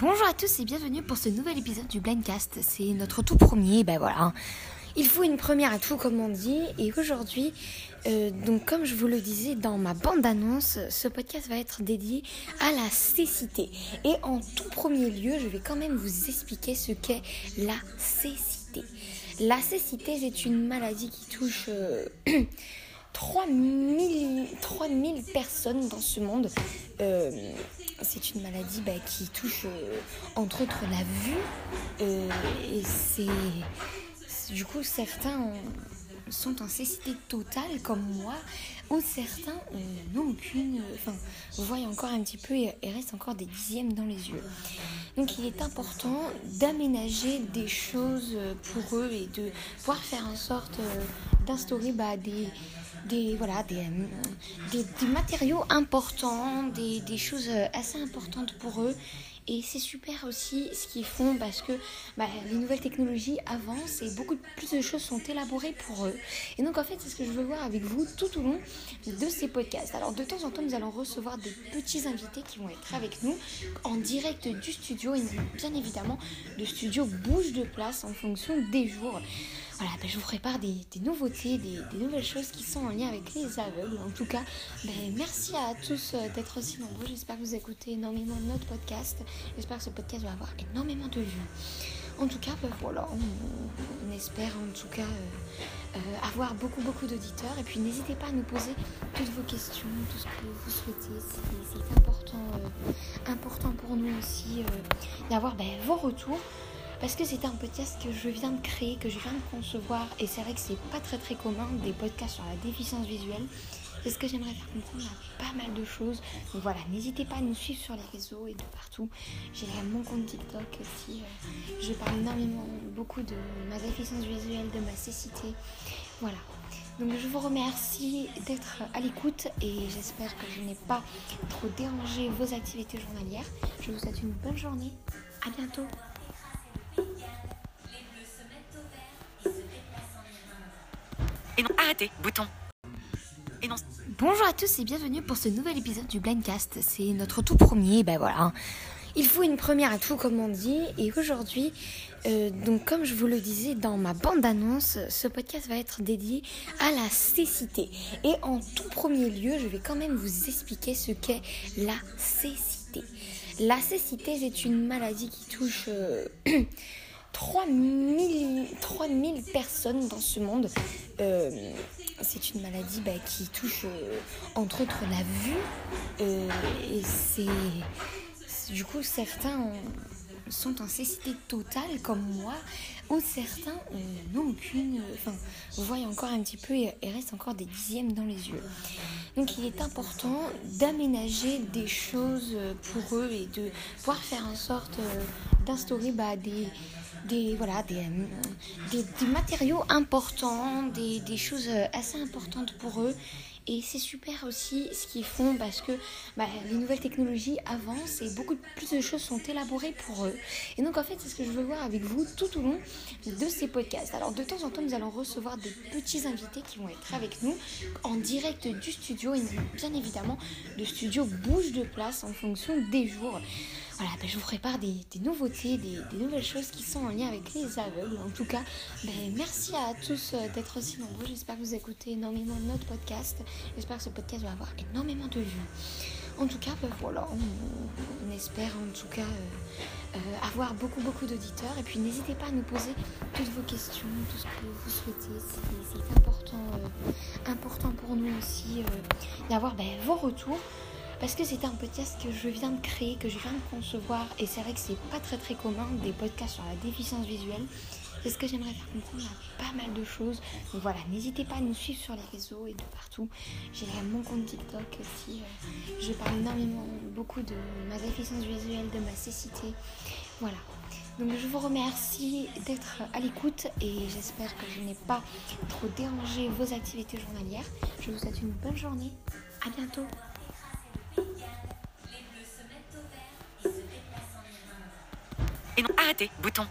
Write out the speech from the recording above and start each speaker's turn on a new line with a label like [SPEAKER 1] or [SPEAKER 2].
[SPEAKER 1] Bonjour à tous et bienvenue pour ce nouvel épisode du Blindcast. C'est notre tout premier, ben voilà. Il faut une première à tout comme on dit. Et aujourd'hui, euh, donc comme je vous le disais dans ma bande-annonce, ce podcast va être dédié à la cécité. Et en tout premier lieu, je vais quand même vous expliquer ce qu'est la cécité. La cécité, c'est une maladie qui touche... Euh, 3000, 3000 personnes dans ce monde. Euh, c'est une maladie bah, qui touche euh, entre autres la vue. Euh, et c'est. Du coup, certains sont en cécité totale comme moi, ou certains n'ont aucune. Enfin, voient encore un petit peu et, restent encore des dixièmes dans les yeux. Donc il est important d'aménager des choses pour eux et de pouvoir faire en sorte d'instaurer bah, des, des, voilà, des, des, des matériaux importants, des, des, choses assez importantes pour eux. Et c'est super aussi ce qu'ils font parce que bah, les nouvelles technologies avancent et beaucoup plus de choses sont élaborées pour eux. Et donc en fait, c'est ce que je veux voir avec vous tout au long de ces podcasts. Alors de temps en temps, nous allons recevoir des petits invités qui vont être avec nous en direct du studio et bien évidemment, le studio bouge de place en fonction des jours. Voilà, ben, je vous prépare des, nouveautés, des, nouvelles choses qui sont en lien avec les aveugles. En tout cas, ben, merci à tous euh, d'être aussi nombreux. J'espère que vous écoutez énormément notre podcast. J'espère que ce podcast va avoir énormément de vues. En tout cas, ben, voilà, on, espère en tout cas euh, euh, avoir beaucoup beaucoup d'auditeurs. Et puis n'hésitez pas à nous poser toutes vos questions, tout ce que vous souhaitez. C'est important, important pour nous aussi d'avoir vos retours parce que c'est un podcast que je viens de créer, que je viens de concevoir, et c'est vrai que c'est pas très très commun des podcasts sur la déficience visuelle. C'est ce que j'aimerais faire comprendre à pas mal de choses. Donc voilà, n'hésitez pas à nous suivre sur les réseaux et de partout. J'ai mon compte TikTok aussi. Euh, je parle énormément, beaucoup de ma déficience visuelle, de ma cécité. Voilà. Donc je vous remercie d'être à l'écoute et j'espère que je n'ai pas trop dérangé vos activités journalières. Je vous souhaite une bonne journée. À bientôt. Bonjour à tous et bienvenue pour ce nouvel épisode du Blindcast. C'est notre tout premier, ben voilà. Il faut une première à tout comme on dit. Et aujourd'hui, euh, donc comme je vous le disais dans ma bande-annonce, ce podcast va être dédié à la cécité. Et en tout premier lieu, je vais quand même vous expliquer ce qu'est la cécité. La cécité, c'est une maladie qui touche... Euh, 3000, 3000 personnes dans ce monde. Euh, c'est une maladie bah, qui touche euh, entre autres la vue. Euh, et c'est. Du coup, certains sont en cécité totale comme moi, ou certains n'ont aucune. Enfin, voient encore un petit peu et, restent encore des dixièmes dans les yeux. Donc il est important d'aménager des choses pour eux et de pouvoir faire en sorte d'instaurer bah, des voilà, des, des, des matériaux importants, des, des, choses assez importantes pour eux. Et c'est super aussi ce qu'ils font parce que bah, les nouvelles technologies avancent et beaucoup plus de choses sont élaborées pour eux. Et donc en fait, c'est ce que je veux voir avec vous tout au long de ces podcasts. Alors de temps en temps, nous allons recevoir des petits invités qui vont être avec nous en direct du studio. Et bien évidemment, le studio bouge de place en fonction des jours. Voilà, ben, je vous prépare des, nouveautés, des, nouvelles choses qui sont en lien avec les aveugles. En tout cas, ben, merci à tous euh, d'être aussi nombreux. J'espère que vous écoutez énormément notre podcast. J'espère que ce podcast va avoir énormément de vues. En tout cas, ben, voilà, on, espère en tout cas euh, euh, avoir beaucoup beaucoup d'auditeurs. Et puis n'hésitez pas à nous poser toutes vos questions, tout ce que vous souhaitez. C'est important, important pour nous aussi d'avoir vos retours parce que c'est un podcast que je viens de créer, que je viens de concevoir, et c'est vrai que c'est pas très très commun des podcasts sur la déficience visuelle. C'est ce que j'aimerais faire comprendre à pas mal de choses. Donc voilà, n'hésitez pas à nous suivre sur les réseaux et de partout. J'ai mon compte TikTok aussi. Euh, je parle énormément, beaucoup de ma déficience visuelle, de ma cécité. Voilà. Donc je vous remercie d'être à l'écoute et j'espère que je n'ai pas trop dérangé vos activités journalières. Je vous souhaite une bonne journée. À bientôt.
[SPEAKER 2] Bouton.